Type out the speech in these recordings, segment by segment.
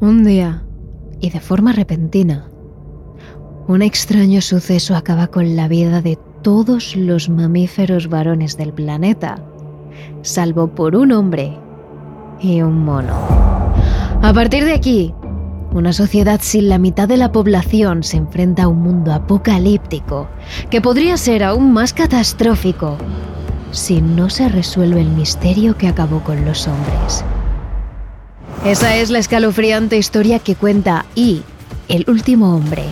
Un día, y de forma repentina, un extraño suceso acaba con la vida de todos los mamíferos varones del planeta, salvo por un hombre y un mono. A partir de aquí, una sociedad sin la mitad de la población se enfrenta a un mundo apocalíptico que podría ser aún más catastrófico si no se resuelve el misterio que acabó con los hombres. Esa es la escalofriante historia que cuenta Y, el último hombre,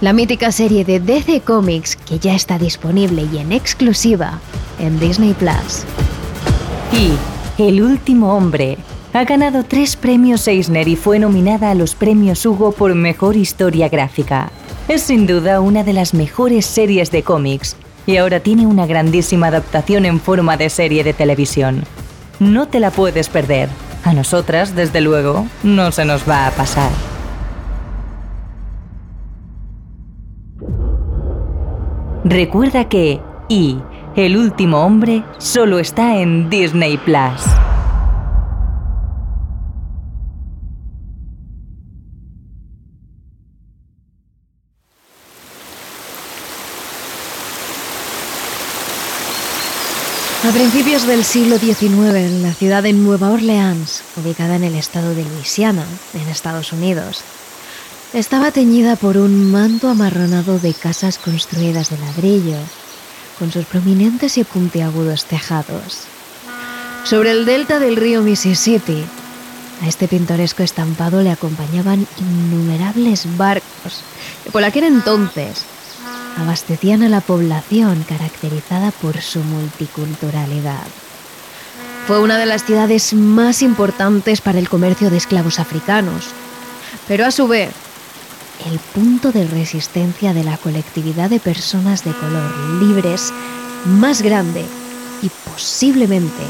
la mítica serie de DC Comics que ya está disponible y en exclusiva en Disney Plus. Y, el último hombre, ha ganado tres premios Eisner y fue nominada a los premios Hugo por Mejor Historia Gráfica. Es sin duda una de las mejores series de cómics y ahora tiene una grandísima adaptación en forma de serie de televisión. No te la puedes perder. A nosotras, desde luego, no se nos va a pasar. Recuerda que Y, el último hombre, solo está en Disney Plus. A principios del siglo XIX, la ciudad de Nueva Orleans, ubicada en el estado de Luisiana, en Estados Unidos, estaba teñida por un manto amarronado de casas construidas de ladrillo, con sus prominentes y puntiagudos tejados. Sobre el delta del río Mississippi, a este pintoresco estampado le acompañaban innumerables barcos que por aquel entonces abastecían a la población caracterizada por su multiculturalidad. Fue una de las ciudades más importantes para el comercio de esclavos africanos, pero a su vez, el punto de resistencia de la colectividad de personas de color libres más grande y posiblemente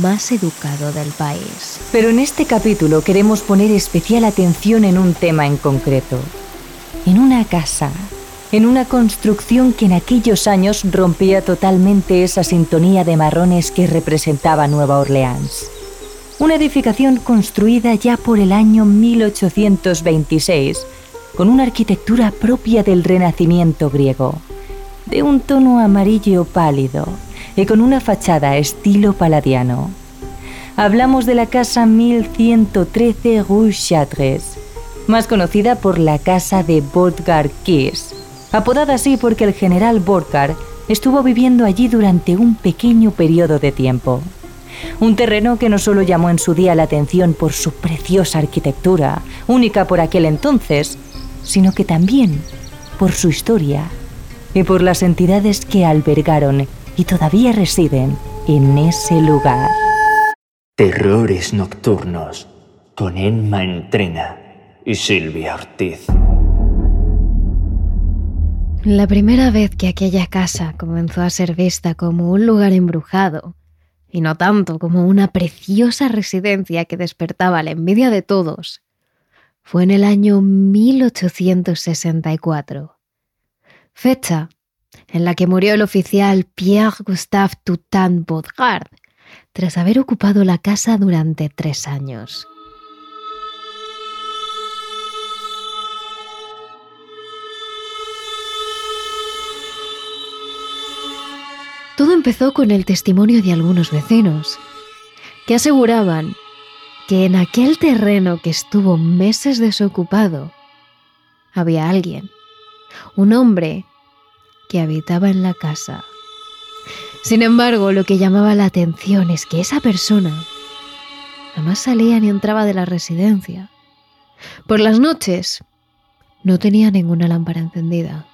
más educado del país. Pero en este capítulo queremos poner especial atención en un tema en concreto. En una casa en una construcción que en aquellos años rompía totalmente esa sintonía de marrones que representaba Nueva Orleans. Una edificación construida ya por el año 1826, con una arquitectura propia del Renacimiento griego, de un tono amarillo pálido y con una fachada estilo paladiano. Hablamos de la casa 1113 Rue Chartres, más conocida por la casa de Bodgar Kiss apodada así porque el general Borkar estuvo viviendo allí durante un pequeño periodo de tiempo. Un terreno que no solo llamó en su día la atención por su preciosa arquitectura, única por aquel entonces, sino que también por su historia y por las entidades que albergaron y todavía residen en ese lugar. Terrores Nocturnos con Emma Entrena y Silvia Ortiz. La primera vez que aquella casa comenzó a ser vista como un lugar embrujado, y no tanto como una preciosa residencia que despertaba la envidia de todos, fue en el año 1864, fecha en la que murió el oficial Pierre Gustave Toutant Baudgard tras haber ocupado la casa durante tres años. Todo empezó con el testimonio de algunos vecinos, que aseguraban que en aquel terreno que estuvo meses desocupado había alguien, un hombre que habitaba en la casa. Sin embargo, lo que llamaba la atención es que esa persona jamás salía ni entraba de la residencia. Por las noches no tenía ninguna lámpara encendida,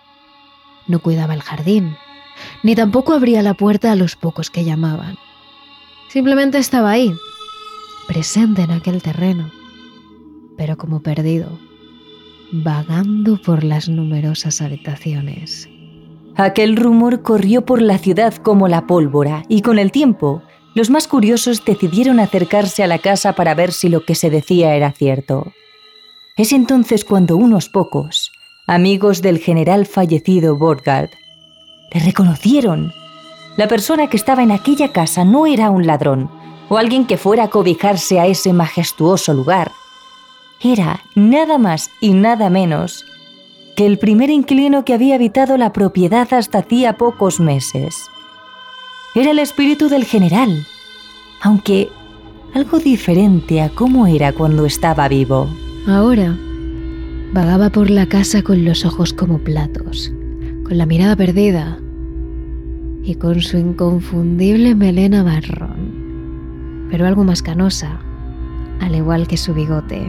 no cuidaba el jardín ni tampoco abría la puerta a los pocos que llamaban. Simplemente estaba ahí, presente en aquel terreno, pero como perdido, vagando por las numerosas habitaciones. Aquel rumor corrió por la ciudad como la pólvora y con el tiempo, los más curiosos decidieron acercarse a la casa para ver si lo que se decía era cierto. Es entonces cuando unos pocos, amigos del general fallecido Borgard, le reconocieron. La persona que estaba en aquella casa no era un ladrón o alguien que fuera a cobijarse a ese majestuoso lugar. era nada más y nada menos que el primer inquilino que había habitado la propiedad hasta hacía pocos meses. Era el espíritu del general, aunque algo diferente a cómo era cuando estaba vivo. Ahora, vagaba por la casa con los ojos como platos, con la mirada perdida y con su inconfundible melena marrón, pero algo más canosa, al igual que su bigote.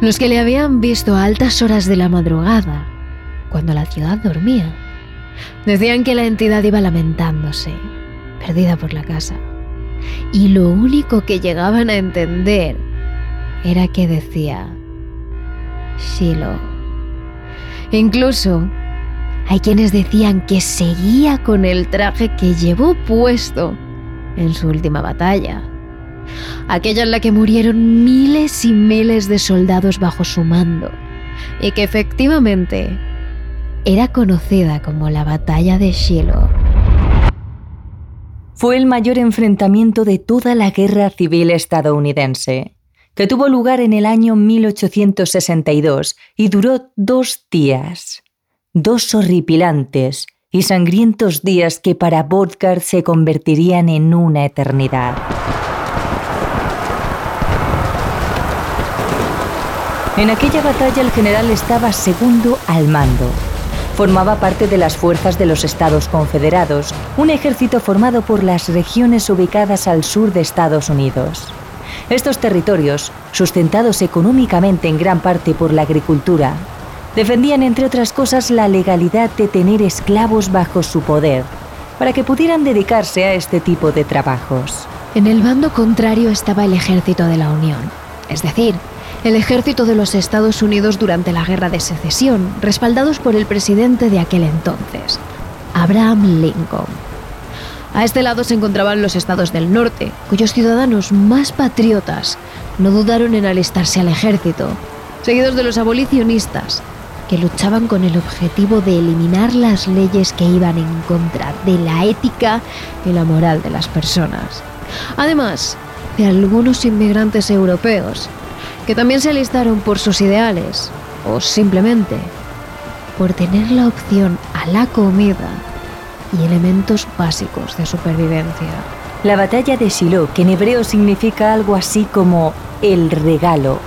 Los que le habían visto a altas horas de la madrugada, cuando la ciudad dormía, decían que la entidad iba lamentándose, perdida por la casa. Y lo único que llegaban a entender era que decía Shiloh. Incluso hay quienes decían que seguía con el traje que llevó puesto en su última batalla aquella en la que murieron miles y miles de soldados bajo su mando, y que efectivamente era conocida como la Batalla de Shiloh. Fue el mayor enfrentamiento de toda la guerra civil estadounidense, que tuvo lugar en el año 1862 y duró dos días. Dos horripilantes y sangrientos días que para Vodkar se convertirían en una eternidad. En aquella batalla el general estaba segundo al mando. Formaba parte de las fuerzas de los Estados Confederados, un ejército formado por las regiones ubicadas al sur de Estados Unidos. Estos territorios, sustentados económicamente en gran parte por la agricultura, defendían entre otras cosas la legalidad de tener esclavos bajo su poder, para que pudieran dedicarse a este tipo de trabajos. En el bando contrario estaba el ejército de la Unión, es decir, el ejército de los Estados Unidos durante la Guerra de Secesión, respaldados por el presidente de aquel entonces, Abraham Lincoln. A este lado se encontraban los estados del norte, cuyos ciudadanos más patriotas no dudaron en alistarse al ejército, seguidos de los abolicionistas, que luchaban con el objetivo de eliminar las leyes que iban en contra de la ética y la moral de las personas. Además de algunos inmigrantes europeos que también se alistaron por sus ideales o simplemente por tener la opción a la comida y elementos básicos de supervivencia. La batalla de Shiloh, que en hebreo significa algo así como el regalo,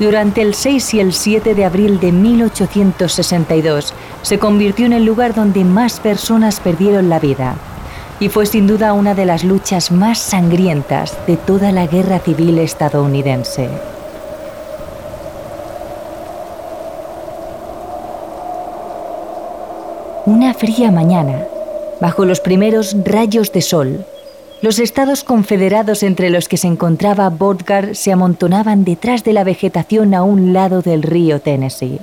durante el 6 y el 7 de abril de 1862 se convirtió en el lugar donde más personas perdieron la vida y fue sin duda una de las luchas más sangrientas de toda la guerra civil estadounidense. Una fría mañana, bajo los primeros rayos de sol, los estados confederados entre los que se encontraba Bodgar se amontonaban detrás de la vegetación a un lado del río Tennessee.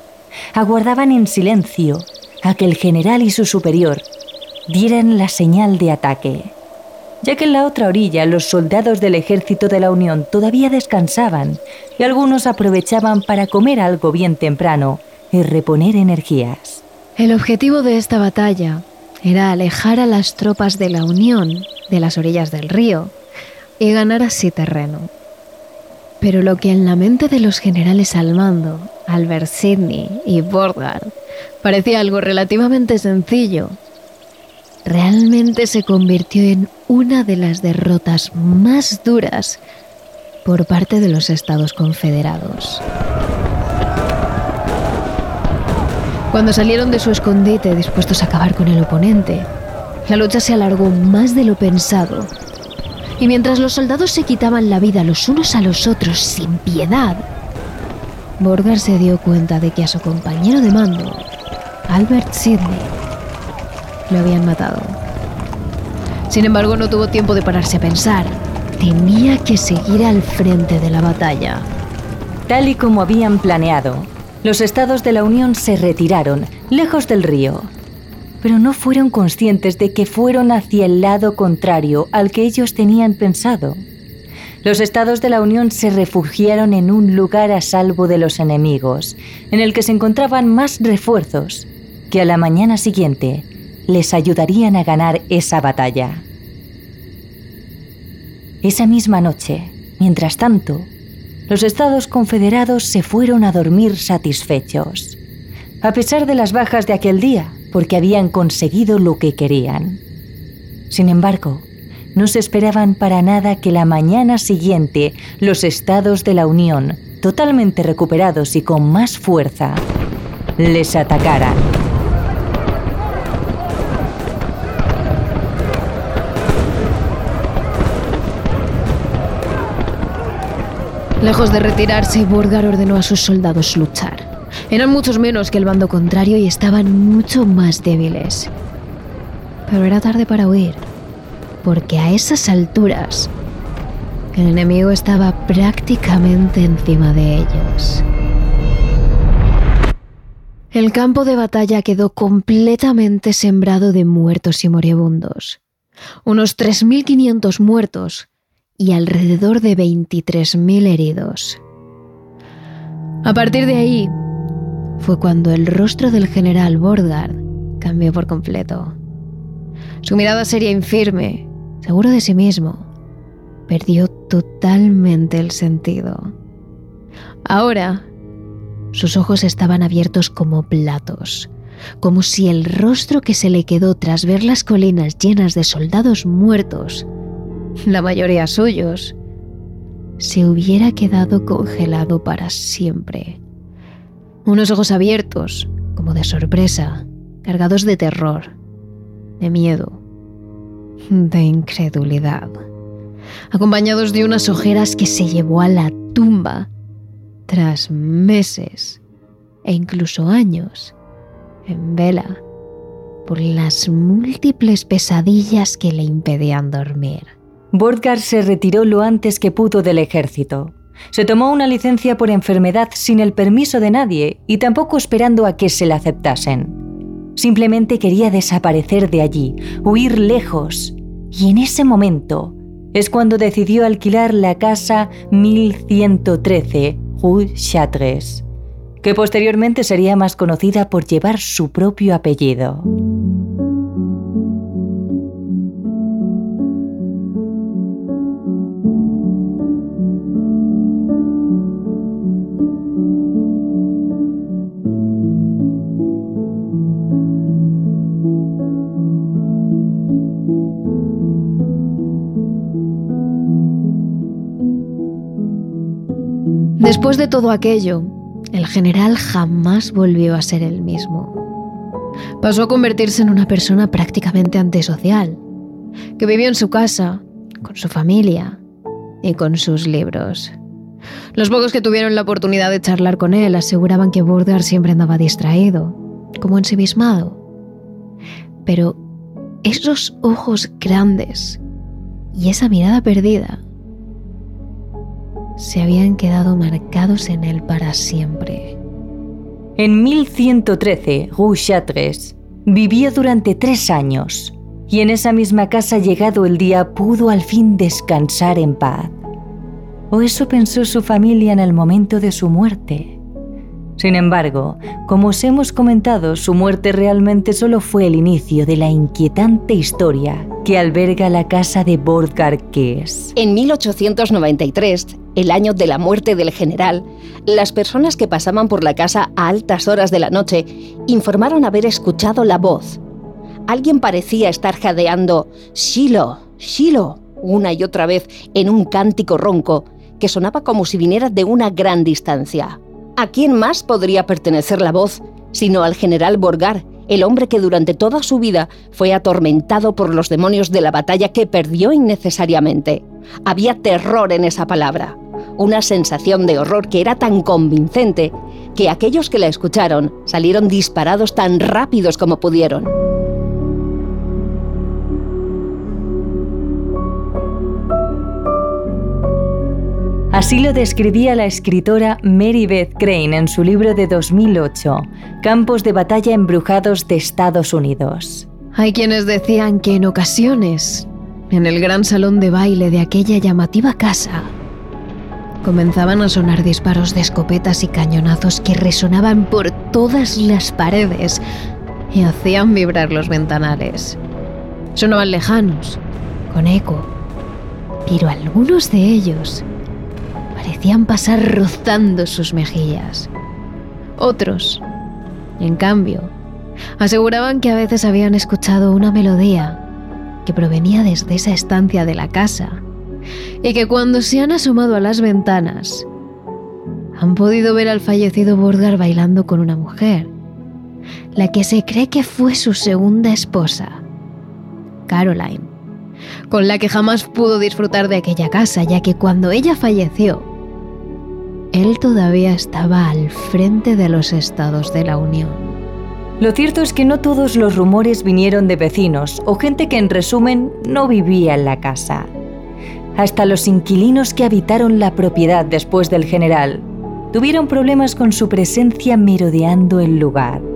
Aguardaban en silencio a que el general y su superior dieran la señal de ataque, ya que en la otra orilla los soldados del ejército de la Unión todavía descansaban y algunos aprovechaban para comer algo bien temprano y reponer energías. El objetivo de esta batalla era alejar a las tropas de la Unión de las orillas del río y ganar así terreno. Pero lo que en la mente de los generales al mando, Albert Sidney y Borgard, parecía algo relativamente sencillo, realmente se convirtió en una de las derrotas más duras por parte de los Estados Confederados. Cuando salieron de su escondite dispuestos a acabar con el oponente, la lucha se alargó más de lo pensado. Y mientras los soldados se quitaban la vida los unos a los otros sin piedad, Borgar se dio cuenta de que a su compañero de mando, Albert Sidney, lo habían matado. Sin embargo, no tuvo tiempo de pararse a pensar. Tenía que seguir al frente de la batalla. Tal y como habían planeado, los estados de la Unión se retiraron, lejos del río, pero no fueron conscientes de que fueron hacia el lado contrario al que ellos tenían pensado. Los estados de la Unión se refugiaron en un lugar a salvo de los enemigos, en el que se encontraban más refuerzos, que a la mañana siguiente les ayudarían a ganar esa batalla. Esa misma noche, mientras tanto, los estados confederados se fueron a dormir satisfechos, a pesar de las bajas de aquel día, porque habían conseguido lo que querían. Sin embargo, no se esperaban para nada que la mañana siguiente los estados de la Unión, totalmente recuperados y con más fuerza, les atacaran. Lejos de retirarse, Burgar ordenó a sus soldados luchar. Eran muchos menos que el bando contrario y estaban mucho más débiles. Pero era tarde para huir, porque a esas alturas el enemigo estaba prácticamente encima de ellos. El campo de batalla quedó completamente sembrado de muertos y moribundos. Unos 3.500 muertos y alrededor de 23.000 heridos. A partir de ahí fue cuando el rostro del general Borgard cambió por completo. Su mirada seria infirme, seguro de sí mismo, perdió totalmente el sentido. Ahora, sus ojos estaban abiertos como platos, como si el rostro que se le quedó tras ver las colinas llenas de soldados muertos la mayoría suyos, se hubiera quedado congelado para siempre. Unos ojos abiertos, como de sorpresa, cargados de terror, de miedo, de incredulidad, acompañados de unas ojeras que se llevó a la tumba tras meses e incluso años en vela por las múltiples pesadillas que le impedían dormir. Borgar se retiró lo antes que pudo del ejército. Se tomó una licencia por enfermedad sin el permiso de nadie y tampoco esperando a que se la aceptasen. Simplemente quería desaparecer de allí, huir lejos. Y en ese momento es cuando decidió alquilar la casa 1113 Rue Chartres, que posteriormente sería más conocida por llevar su propio apellido. Después de todo aquello, el general jamás volvió a ser el mismo. Pasó a convertirse en una persona prácticamente antisocial, que vivió en su casa, con su familia y con sus libros. Los pocos que tuvieron la oportunidad de charlar con él aseguraban que Burger siempre andaba distraído, como ensimismado. Pero esos ojos grandes y esa mirada perdida se habían quedado marcados en él para siempre. En 1113, Rue Chartres vivió durante tres años y en esa misma casa llegado el día pudo al fin descansar en paz. O eso pensó su familia en el momento de su muerte. Sin embargo, como os hemos comentado, su muerte realmente solo fue el inicio de la inquietante historia que alberga la casa de Bordgar Kees. En 1893, el año de la muerte del general, las personas que pasaban por la casa a altas horas de la noche informaron haber escuchado la voz. Alguien parecía estar jadeando Shiloh, Shiloh, una y otra vez en un cántico ronco que sonaba como si viniera de una gran distancia. ¿A quién más podría pertenecer la voz sino al general Borgar, el hombre que durante toda su vida fue atormentado por los demonios de la batalla que perdió innecesariamente? Había terror en esa palabra una sensación de horror que era tan convincente que aquellos que la escucharon salieron disparados tan rápidos como pudieron. Así lo describía la escritora Mary Beth Crane en su libro de 2008, Campos de batalla embrujados de Estados Unidos. Hay quienes decían que en ocasiones, en el gran salón de baile de aquella llamativa casa, comenzaban a sonar disparos de escopetas y cañonazos que resonaban por todas las paredes y hacían vibrar los ventanales. Sonaban lejanos, con eco, pero algunos de ellos parecían pasar rozando sus mejillas. Otros, en cambio, aseguraban que a veces habían escuchado una melodía que provenía desde esa estancia de la casa y que cuando se han asomado a las ventanas han podido ver al fallecido Borgar bailando con una mujer, la que se cree que fue su segunda esposa, Caroline, con la que jamás pudo disfrutar de aquella casa, ya que cuando ella falleció, él todavía estaba al frente de los estados de la Unión. Lo cierto es que no todos los rumores vinieron de vecinos o gente que en resumen no vivía en la casa. Hasta los inquilinos que habitaron la propiedad después del general tuvieron problemas con su presencia merodeando el lugar.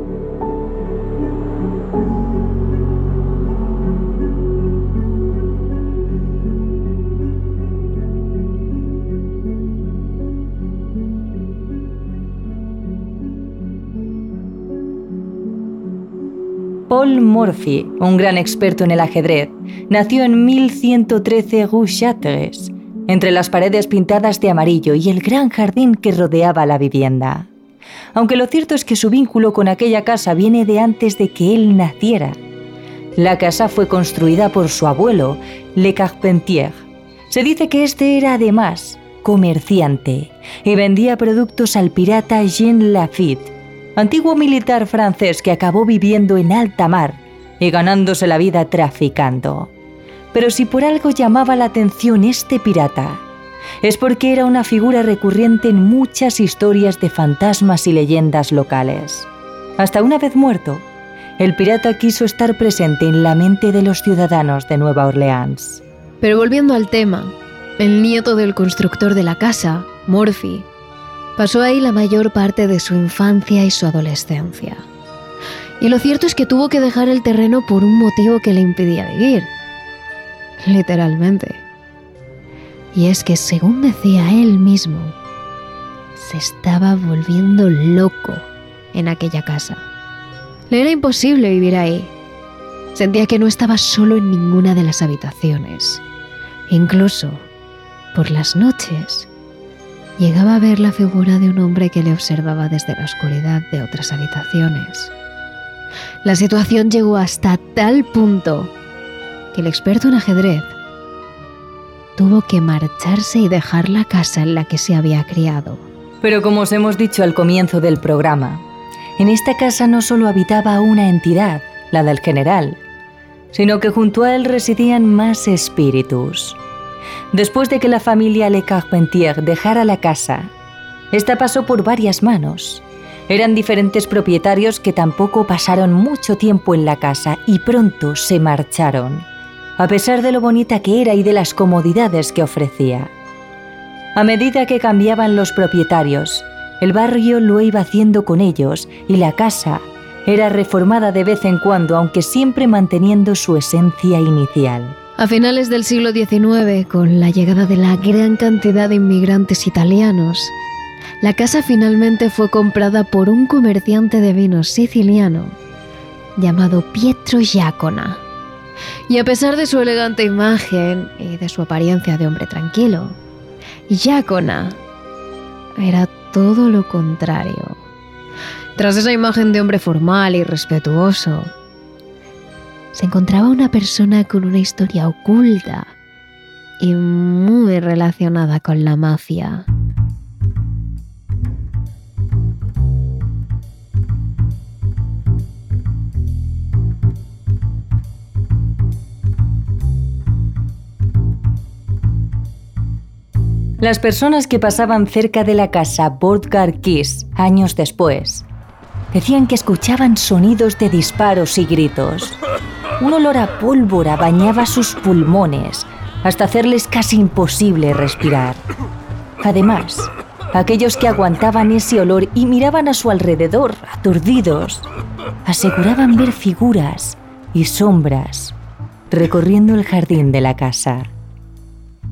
Paul Morphy, un gran experto en el ajedrez, nació en 1113 Rue Chartres, entre las paredes pintadas de amarillo y el gran jardín que rodeaba la vivienda. Aunque lo cierto es que su vínculo con aquella casa viene de antes de que él naciera. La casa fue construida por su abuelo, Le Carpentier. Se dice que este era además comerciante y vendía productos al pirata Jean Lafitte, antiguo militar francés que acabó viviendo en alta mar y ganándose la vida traficando. Pero si por algo llamaba la atención este pirata, es porque era una figura recurrente en muchas historias de fantasmas y leyendas locales. Hasta una vez muerto, el pirata quiso estar presente en la mente de los ciudadanos de Nueva Orleans. Pero volviendo al tema, el nieto del constructor de la casa, Murphy, Pasó ahí la mayor parte de su infancia y su adolescencia. Y lo cierto es que tuvo que dejar el terreno por un motivo que le impedía vivir. Literalmente. Y es que, según decía él mismo, se estaba volviendo loco en aquella casa. Le era imposible vivir ahí. Sentía que no estaba solo en ninguna de las habitaciones. Incluso, por las noches, llegaba a ver la figura de un hombre que le observaba desde la oscuridad de otras habitaciones. La situación llegó hasta tal punto que el experto en ajedrez tuvo que marcharse y dejar la casa en la que se había criado. Pero como os hemos dicho al comienzo del programa, en esta casa no solo habitaba una entidad, la del general, sino que junto a él residían más espíritus. Después de que la familia Le Carpentier dejara la casa, esta pasó por varias manos. Eran diferentes propietarios que tampoco pasaron mucho tiempo en la casa y pronto se marcharon, a pesar de lo bonita que era y de las comodidades que ofrecía. A medida que cambiaban los propietarios, el barrio lo iba haciendo con ellos y la casa era reformada de vez en cuando, aunque siempre manteniendo su esencia inicial. A finales del siglo XIX, con la llegada de la gran cantidad de inmigrantes italianos, la casa finalmente fue comprada por un comerciante de vinos siciliano llamado Pietro Giacona. Y a pesar de su elegante imagen y de su apariencia de hombre tranquilo, Giacona era todo lo contrario. Tras esa imagen de hombre formal y respetuoso, se encontraba una persona con una historia oculta y muy relacionada con la mafia. Las personas que pasaban cerca de la casa Bordgar Kiss años después decían que escuchaban sonidos de disparos y gritos. Un olor a pólvora bañaba sus pulmones hasta hacerles casi imposible respirar. Además, aquellos que aguantaban ese olor y miraban a su alrededor, aturdidos, aseguraban ver figuras y sombras recorriendo el jardín de la casa.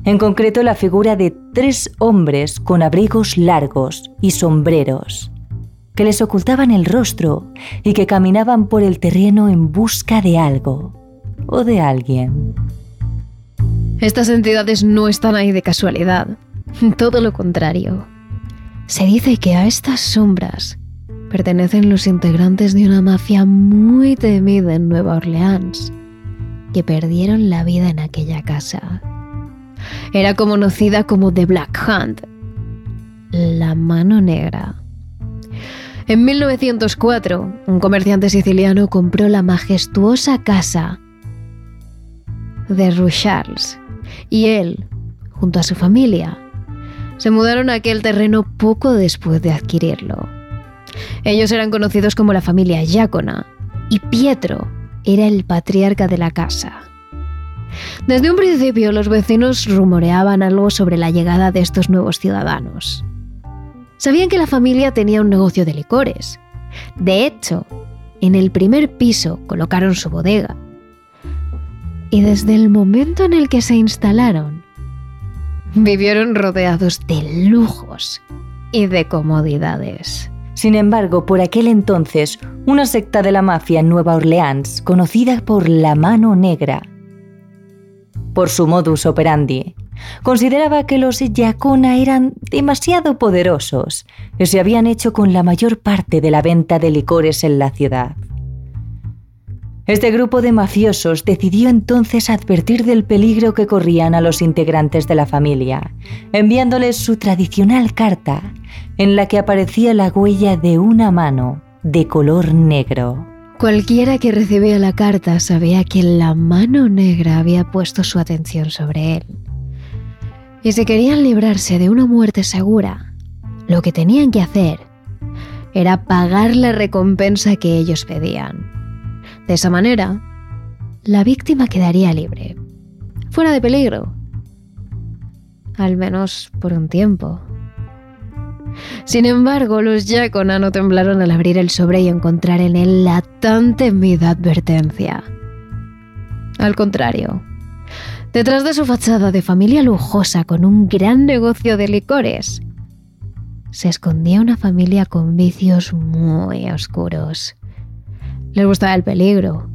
En concreto, la figura de tres hombres con abrigos largos y sombreros que les ocultaban el rostro y que caminaban por el terreno en busca de algo o de alguien. Estas entidades no están ahí de casualidad. Todo lo contrario. Se dice que a estas sombras pertenecen los integrantes de una mafia muy temida en Nueva Orleans, que perdieron la vida en aquella casa. Era conocida como The Black Hand, la mano negra. En 1904, un comerciante siciliano compró la majestuosa casa de Rucharles y él, junto a su familia, se mudaron a aquel terreno poco después de adquirirlo. Ellos eran conocidos como la familia Giacona y Pietro era el patriarca de la casa. Desde un principio los vecinos rumoreaban algo sobre la llegada de estos nuevos ciudadanos. Sabían que la familia tenía un negocio de licores. De hecho, en el primer piso colocaron su bodega. Y desde el momento en el que se instalaron, vivieron rodeados de lujos y de comodidades. Sin embargo, por aquel entonces, una secta de la mafia en Nueva Orleans, conocida por la Mano Negra, por su modus operandi, consideraba que los Yacona eran demasiado poderosos y se habían hecho con la mayor parte de la venta de licores en la ciudad. Este grupo de mafiosos decidió entonces advertir del peligro que corrían a los integrantes de la familia, enviándoles su tradicional carta, en la que aparecía la huella de una mano de color negro. Cualquiera que recibía la carta sabía que la mano negra había puesto su atención sobre él. Y si querían librarse de una muerte segura, lo que tenían que hacer era pagar la recompensa que ellos pedían. De esa manera, la víctima quedaría libre, fuera de peligro, al menos por un tiempo. Sin embargo, los Yacona no temblaron al abrir el sobre y encontrar en él la tan temida advertencia. Al contrario, detrás de su fachada de familia lujosa con un gran negocio de licores, se escondía una familia con vicios muy oscuros. Les gustaba el peligro,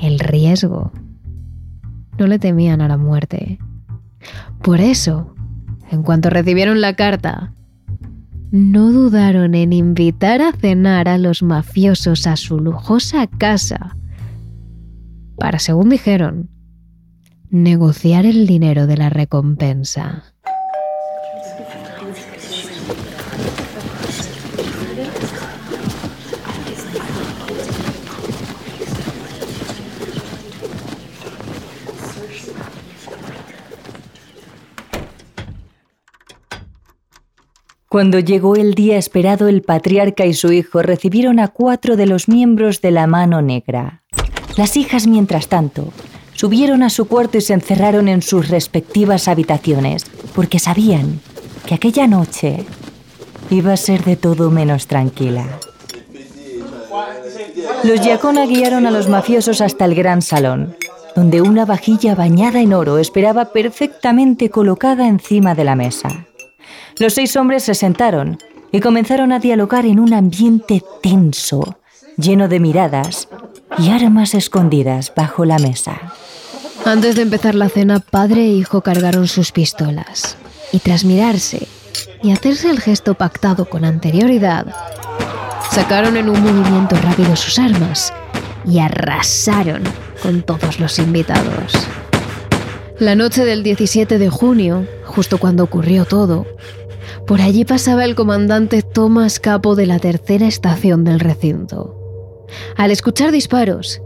el riesgo. No le temían a la muerte. Por eso, en cuanto recibieron la carta, no dudaron en invitar a cenar a los mafiosos a su lujosa casa para, según dijeron, negociar el dinero de la recompensa. Cuando llegó el día esperado, el patriarca y su hijo recibieron a cuatro de los miembros de la mano negra. Las hijas, mientras tanto, subieron a su cuarto y se encerraron en sus respectivas habitaciones, porque sabían que aquella noche iba a ser de todo menos tranquila. Los Giacona guiaron a los mafiosos hasta el gran salón, donde una vajilla bañada en oro esperaba perfectamente colocada encima de la mesa. Los seis hombres se sentaron y comenzaron a dialogar en un ambiente tenso, lleno de miradas y armas escondidas bajo la mesa. Antes de empezar la cena, padre e hijo cargaron sus pistolas y tras mirarse y hacerse el gesto pactado con anterioridad, sacaron en un movimiento rápido sus armas y arrasaron con todos los invitados. La noche del 17 de junio, justo cuando ocurrió todo, por allí pasaba el comandante Thomas Capo de la tercera estación del recinto. Al escuchar disparos,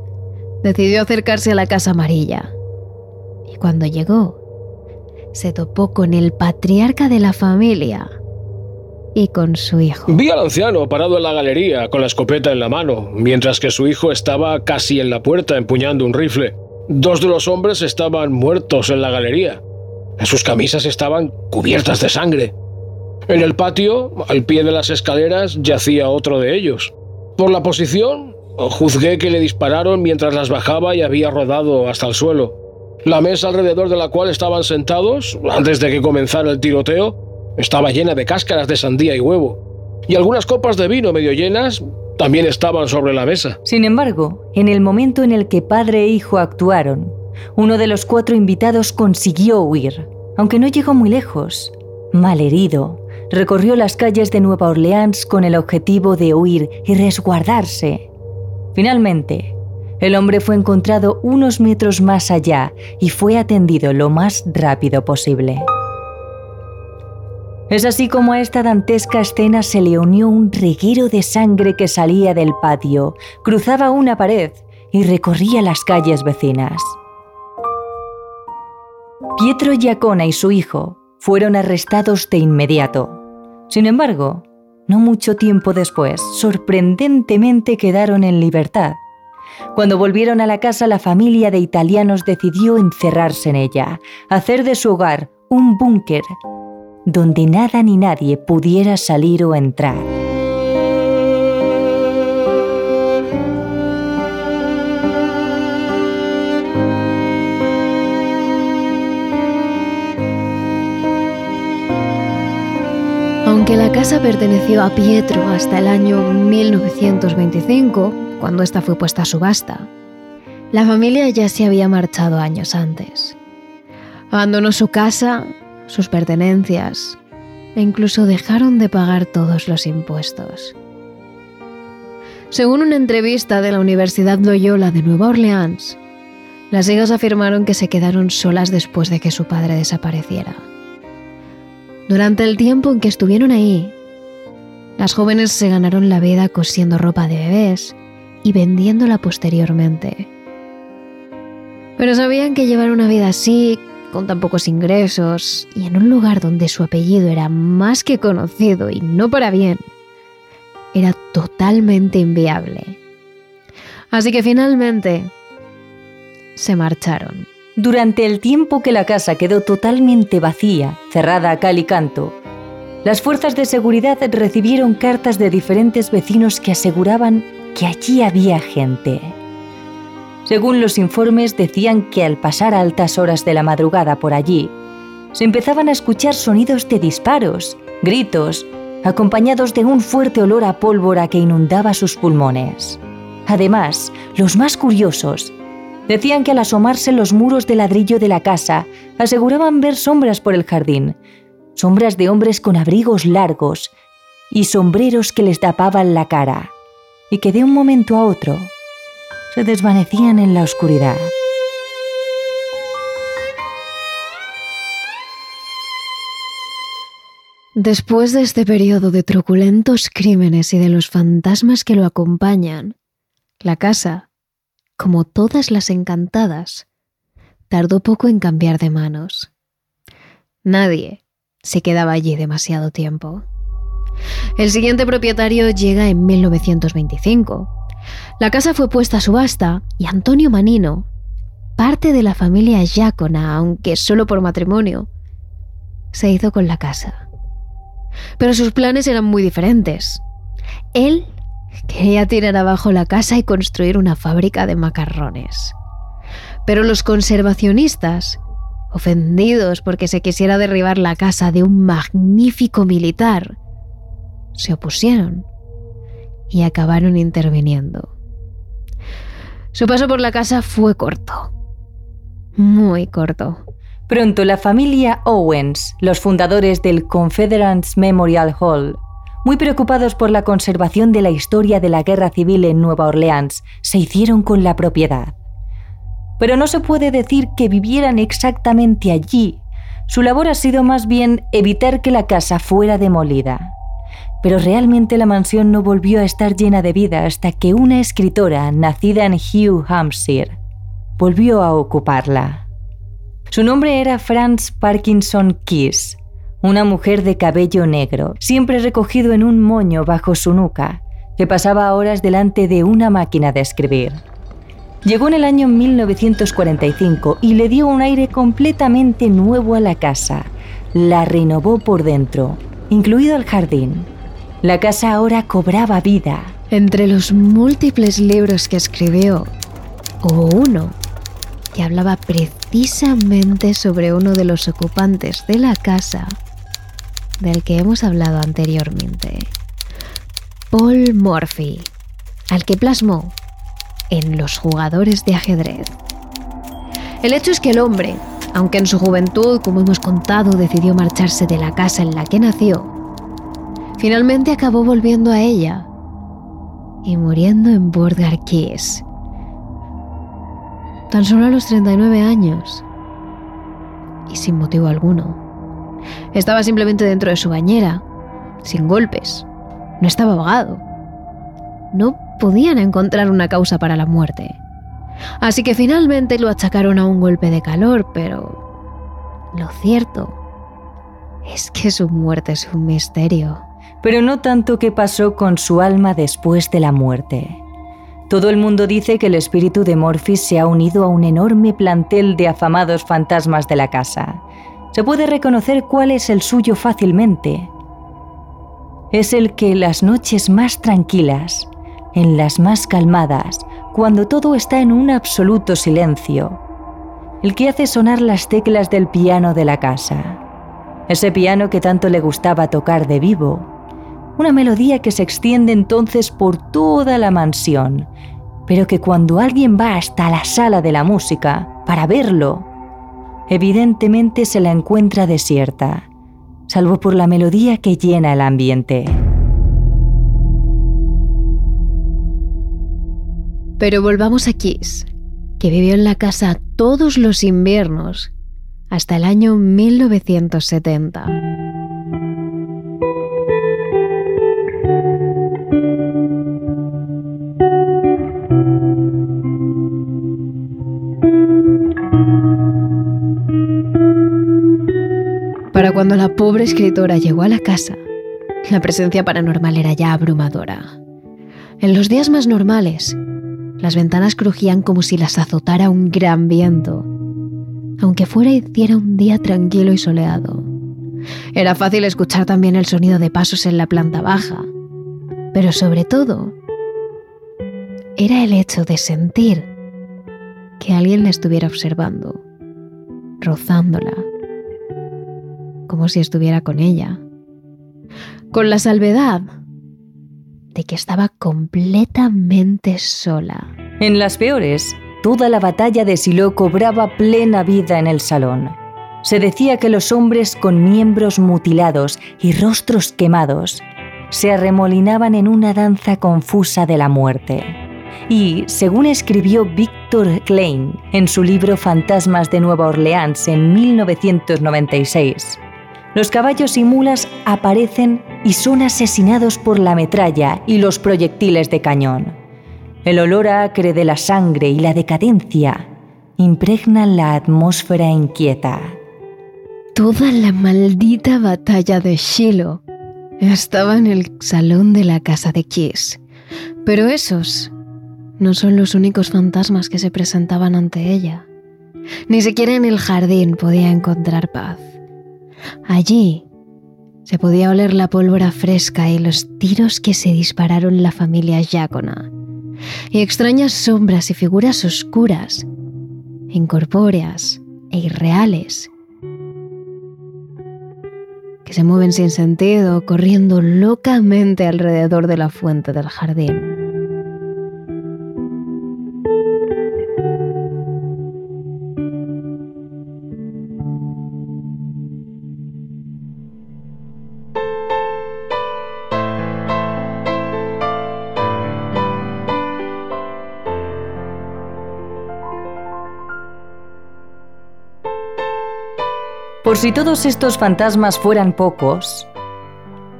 decidió acercarse a la Casa Amarilla. Y cuando llegó, se topó con el patriarca de la familia y con su hijo. Vi al anciano parado en la galería con la escopeta en la mano, mientras que su hijo estaba casi en la puerta empuñando un rifle. Dos de los hombres estaban muertos en la galería. Sus camisas estaban cubiertas de sangre. En el patio, al pie de las escaleras, yacía otro de ellos. Por la posición, juzgué que le dispararon mientras las bajaba y había rodado hasta el suelo. La mesa alrededor de la cual estaban sentados, antes de que comenzara el tiroteo, estaba llena de cáscaras de sandía y huevo. Y algunas copas de vino medio llenas también estaban sobre la mesa. Sin embargo, en el momento en el que padre e hijo actuaron, uno de los cuatro invitados consiguió huir, aunque no llegó muy lejos malherido, recorrió las calles de Nueva Orleans con el objetivo de huir y resguardarse. Finalmente, el hombre fue encontrado unos metros más allá y fue atendido lo más rápido posible. Es así como a esta dantesca escena se le unió un reguero de sangre que salía del patio, cruzaba una pared y recorría las calles vecinas. Pietro Giacona y su hijo fueron arrestados de inmediato. Sin embargo, no mucho tiempo después, sorprendentemente quedaron en libertad. Cuando volvieron a la casa, la familia de italianos decidió encerrarse en ella, hacer de su hogar un búnker donde nada ni nadie pudiera salir o entrar. La casa perteneció a Pietro hasta el año 1925, cuando esta fue puesta a subasta, la familia ya se había marchado años antes. Abandonó su casa, sus pertenencias e incluso dejaron de pagar todos los impuestos. Según una entrevista de la Universidad Loyola de Nueva Orleans, las hijas afirmaron que se quedaron solas después de que su padre desapareciera. Durante el tiempo en que estuvieron ahí, las jóvenes se ganaron la vida cosiendo ropa de bebés y vendiéndola posteriormente. Pero sabían que llevar una vida así, con tan pocos ingresos y en un lugar donde su apellido era más que conocido y no para bien, era totalmente inviable. Así que finalmente se marcharon. Durante el tiempo que la casa quedó totalmente vacía, cerrada a cal y canto, las fuerzas de seguridad recibieron cartas de diferentes vecinos que aseguraban que allí había gente. Según los informes decían que al pasar altas horas de la madrugada por allí, se empezaban a escuchar sonidos de disparos, gritos, acompañados de un fuerte olor a pólvora que inundaba sus pulmones. Además, los más curiosos decían que al asomarse los muros de ladrillo de la casa, aseguraban ver sombras por el jardín, sombras de hombres con abrigos largos y sombreros que les tapaban la cara, y que de un momento a otro se desvanecían en la oscuridad. Después de este periodo de truculentos crímenes y de los fantasmas que lo acompañan, la casa, como todas las encantadas, tardó poco en cambiar de manos. Nadie se quedaba allí demasiado tiempo. El siguiente propietario llega en 1925 la casa fue puesta a subasta y Antonio Manino, parte de la familia Yácona, aunque solo por matrimonio, se hizo con la casa. Pero sus planes eran muy diferentes. Él quería tirar abajo la casa y construir una fábrica de macarrones. Pero los conservacionistas, ofendidos porque se quisiera derribar la casa de un magnífico militar, se opusieron y acabaron interviniendo. Su paso por la casa fue corto, muy corto. Pronto la familia Owens, los fundadores del Confederates Memorial Hall, muy preocupados por la conservación de la historia de la guerra civil en Nueva Orleans, se hicieron con la propiedad. Pero no se puede decir que vivieran exactamente allí. Su labor ha sido más bien evitar que la casa fuera demolida pero realmente la mansión no volvió a estar llena de vida hasta que una escritora nacida en Hugh Hampshire volvió a ocuparla. Su nombre era Franz Parkinson Kiss, una mujer de cabello negro, siempre recogido en un moño bajo su nuca, que pasaba horas delante de una máquina de escribir. Llegó en el año 1945 y le dio un aire completamente nuevo a la casa. La renovó por dentro, incluido el jardín. La casa ahora cobraba vida. Entre los múltiples libros que escribió, hubo uno que hablaba precisamente sobre uno de los ocupantes de la casa del que hemos hablado anteriormente, Paul Morphy, al que plasmó en los jugadores de ajedrez. El hecho es que el hombre Aunque en su juventud, como hemos contado, decidió marcharse de la casa en la que nació, finalmente acabó volviendo a ella y muriendo en Borgar Keys. Tan solo a los 39 años y sin motivo alguno. Estaba simplemente dentro de su bañera, sin golpes. No estaba ahogado. No podían encontrar una causa para la muerte. Así que finalmente lo achacaron a un golpe de calor, pero lo cierto es que su muerte es un misterio. Pero no tanto qué pasó con su alma después de la muerte. Todo el mundo dice que el espíritu de Morphis se ha unido a un enorme plantel de afamados fantasmas de la casa. Se puede reconocer cuál es el suyo fácilmente. Es el que las noches más tranquilas, en las más calmadas, cuando todo está en un absoluto silencio, el que hace sonar las teclas del piano de la casa. Ese piano que tanto le gustaba tocar de vivo. Una melodía que se extiende entonces por toda la mansión, pero que cuando alguien va hasta la sala de la música para verlo, evidentemente se la encuentra desierta, salvo por la melodía que llena el ambiente. Pero volvamos a Kiss, que vivió en la casa todos los inviernos hasta el año 1970. Cuando la pobre escritora llegó a la casa, la presencia paranormal era ya abrumadora. En los días más normales, las ventanas crujían como si las azotara un gran viento, aunque fuera hiciera un día tranquilo y soleado. Era fácil escuchar también el sonido de pasos en la planta baja, pero sobre todo era el hecho de sentir que alguien la estuviera observando, rozándola, como si estuviera con ella, con la salvedad de que estaba completamente sola. En las peores, toda la batalla de Silo cobraba plena vida en el salón. Se decía que los hombres con miembros mutilados y rostros quemados se arremolinaban en una danza confusa de la muerte. Y, según escribió Victor Klein en su libro Fantasmas de Nueva Orleans en 1996, los caballos y mulas aparecen y son asesinados por la metralla y los proyectiles de cañón. El olor acre de la sangre y la decadencia impregnan la atmósfera inquieta. Toda la maldita batalla de Shiloh estaba en el salón de la casa de Kiss. Pero esos no son los únicos fantasmas que se presentaban ante ella. Ni siquiera en el jardín podía encontrar paz. Allí se podía oler la pólvora fresca y los tiros que se dispararon la familia Yacona, y extrañas sombras y figuras oscuras, incorpóreas e irreales, que se mueven sin sentido, corriendo locamente alrededor de la fuente del jardín. Por si todos estos fantasmas fueran pocos,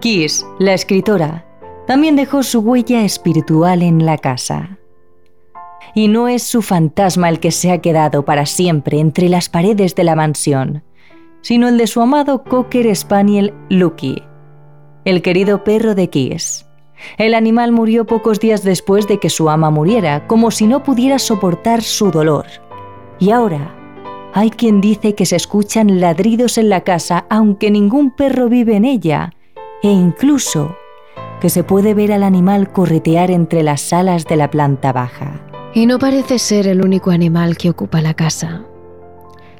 Kiss, la escritora, también dejó su huella espiritual en la casa. Y no es su fantasma el que se ha quedado para siempre entre las paredes de la mansión, sino el de su amado Cocker Spaniel Lucky, el querido perro de Kiss. El animal murió pocos días después de que su ama muriera, como si no pudiera soportar su dolor. Y ahora, hay quien dice que se escuchan ladridos en la casa aunque ningún perro vive en ella, e incluso que se puede ver al animal corretear entre las salas de la planta baja. Y no parece ser el único animal que ocupa la casa.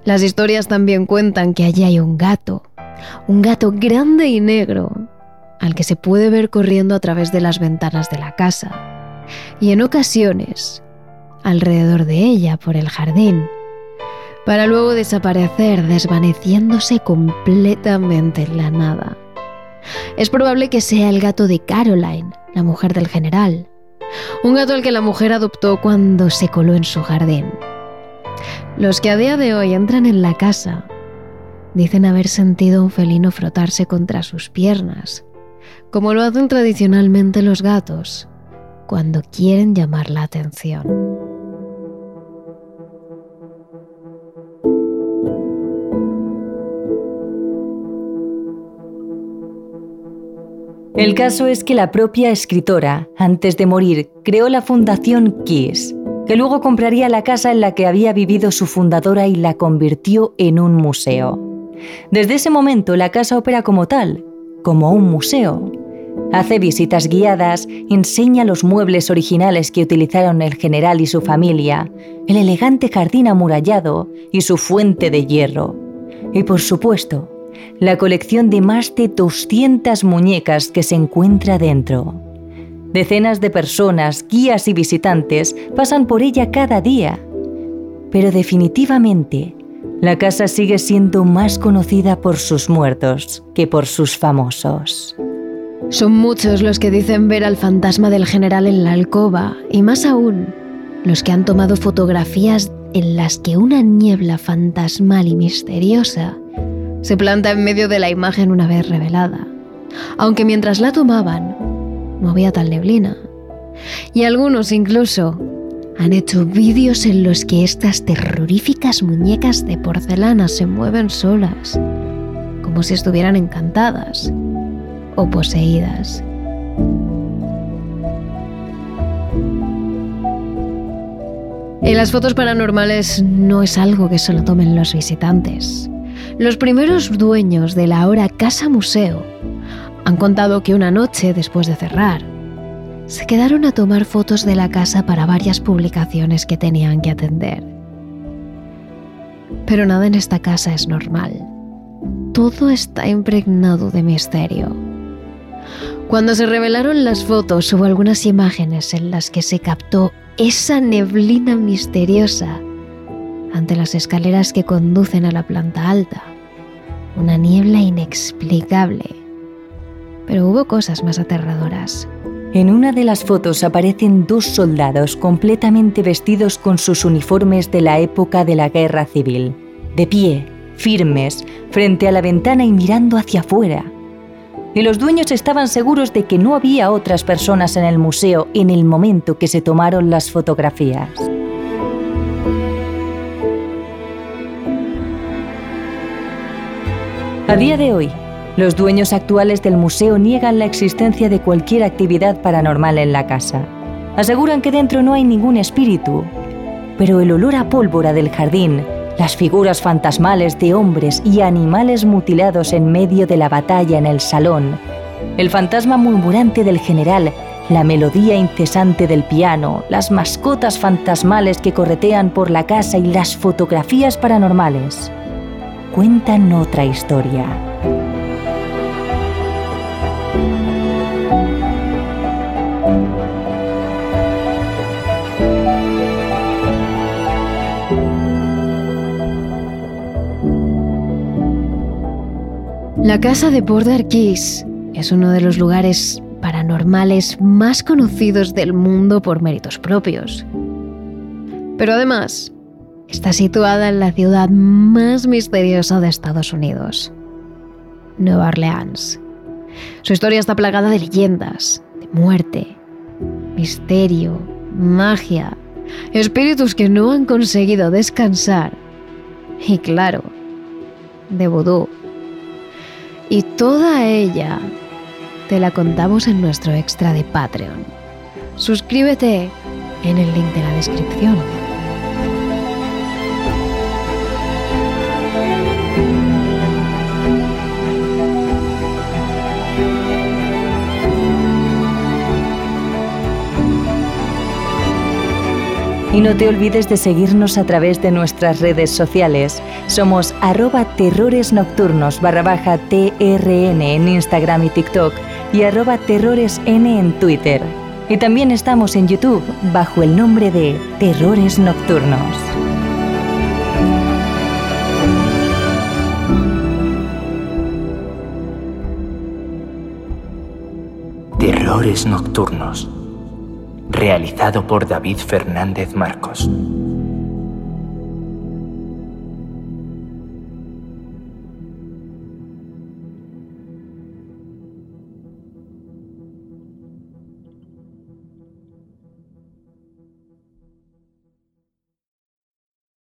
Las historias también cuentan que allí hay un gato, un gato grande y negro, al que se puede ver corriendo a través de las ventanas de la casa, y en ocasiones, alrededor de ella, por el jardín, para luego desaparecer desvaneciéndose completamente en la nada. Es probable que sea el gato de Caroline, la mujer del general, un gato al que la mujer adoptó cuando se coló en su jardín. Los que a día de hoy entran en la casa dicen haber sentido un felino frotarse contra sus piernas, como lo hacen tradicionalmente los gatos cuando quieren llamar la atención. El caso es que la propia escritora, antes de morir, creó la Fundación Kiss, que luego compraría la casa en la que había vivido su fundadora y la convirtió en un museo. Desde ese momento la casa opera como tal, como un museo. Hace visitas guiadas, enseña los muebles originales que utilizaron el general y su familia, el elegante jardín amurallado y su fuente de hierro. Y por supuesto, la colección de más de 200 muñecas que se encuentra dentro. Decenas de personas, guías y visitantes pasan por ella cada día. Pero definitivamente, la casa sigue siendo más conocida por sus muertos que por sus famosos. Son muchos los que dicen ver al fantasma del general en la alcoba, y más aún, los que han tomado fotografías en las que una niebla fantasmal y misteriosa se planta en medio de la imagen una vez revelada, aunque mientras la tomaban no había tal neblina. Y algunos incluso han hecho vídeos en los que estas terroríficas muñecas de porcelana se mueven solas, como si estuvieran encantadas o poseídas. En las fotos paranormales no es algo que solo tomen los visitantes. Los primeros dueños de la ahora Casa Museo han contado que una noche después de cerrar, se quedaron a tomar fotos de la casa para varias publicaciones que tenían que atender. Pero nada en esta casa es normal. Todo está impregnado de misterio. Cuando se revelaron las fotos hubo algunas imágenes en las que se captó esa neblina misteriosa ante las escaleras que conducen a la planta alta. Una niebla inexplicable. Pero hubo cosas más aterradoras. En una de las fotos aparecen dos soldados completamente vestidos con sus uniformes de la época de la guerra civil, de pie, firmes, frente a la ventana y mirando hacia afuera. Y los dueños estaban seguros de que no había otras personas en el museo en el momento que se tomaron las fotografías. A día de hoy, los dueños actuales del museo niegan la existencia de cualquier actividad paranormal en la casa. Aseguran que dentro no hay ningún espíritu, pero el olor a pólvora del jardín, las figuras fantasmales de hombres y animales mutilados en medio de la batalla en el salón, el fantasma murmurante del general, la melodía incesante del piano, las mascotas fantasmales que corretean por la casa y las fotografías paranormales cuentan otra historia. La casa de Border Keys es uno de los lugares paranormales más conocidos del mundo por méritos propios. Pero además, está situada en la ciudad más misteriosa de Estados Unidos, Nueva Orleans. Su historia está plagada de leyendas, de muerte, misterio, magia, espíritus que no han conseguido descansar y claro, de vudú. Y toda ella te la contamos en nuestro extra de Patreon. Suscríbete en el link de la descripción. Y no te olvides de seguirnos a través de nuestras redes sociales. Somos arroba terroresnocturnos barra baja TRN en Instagram y TikTok y arroba terroresn en Twitter. Y también estamos en YouTube bajo el nombre de Terrores Nocturnos. Terrores Nocturnos realizado por David Fernández Marcos.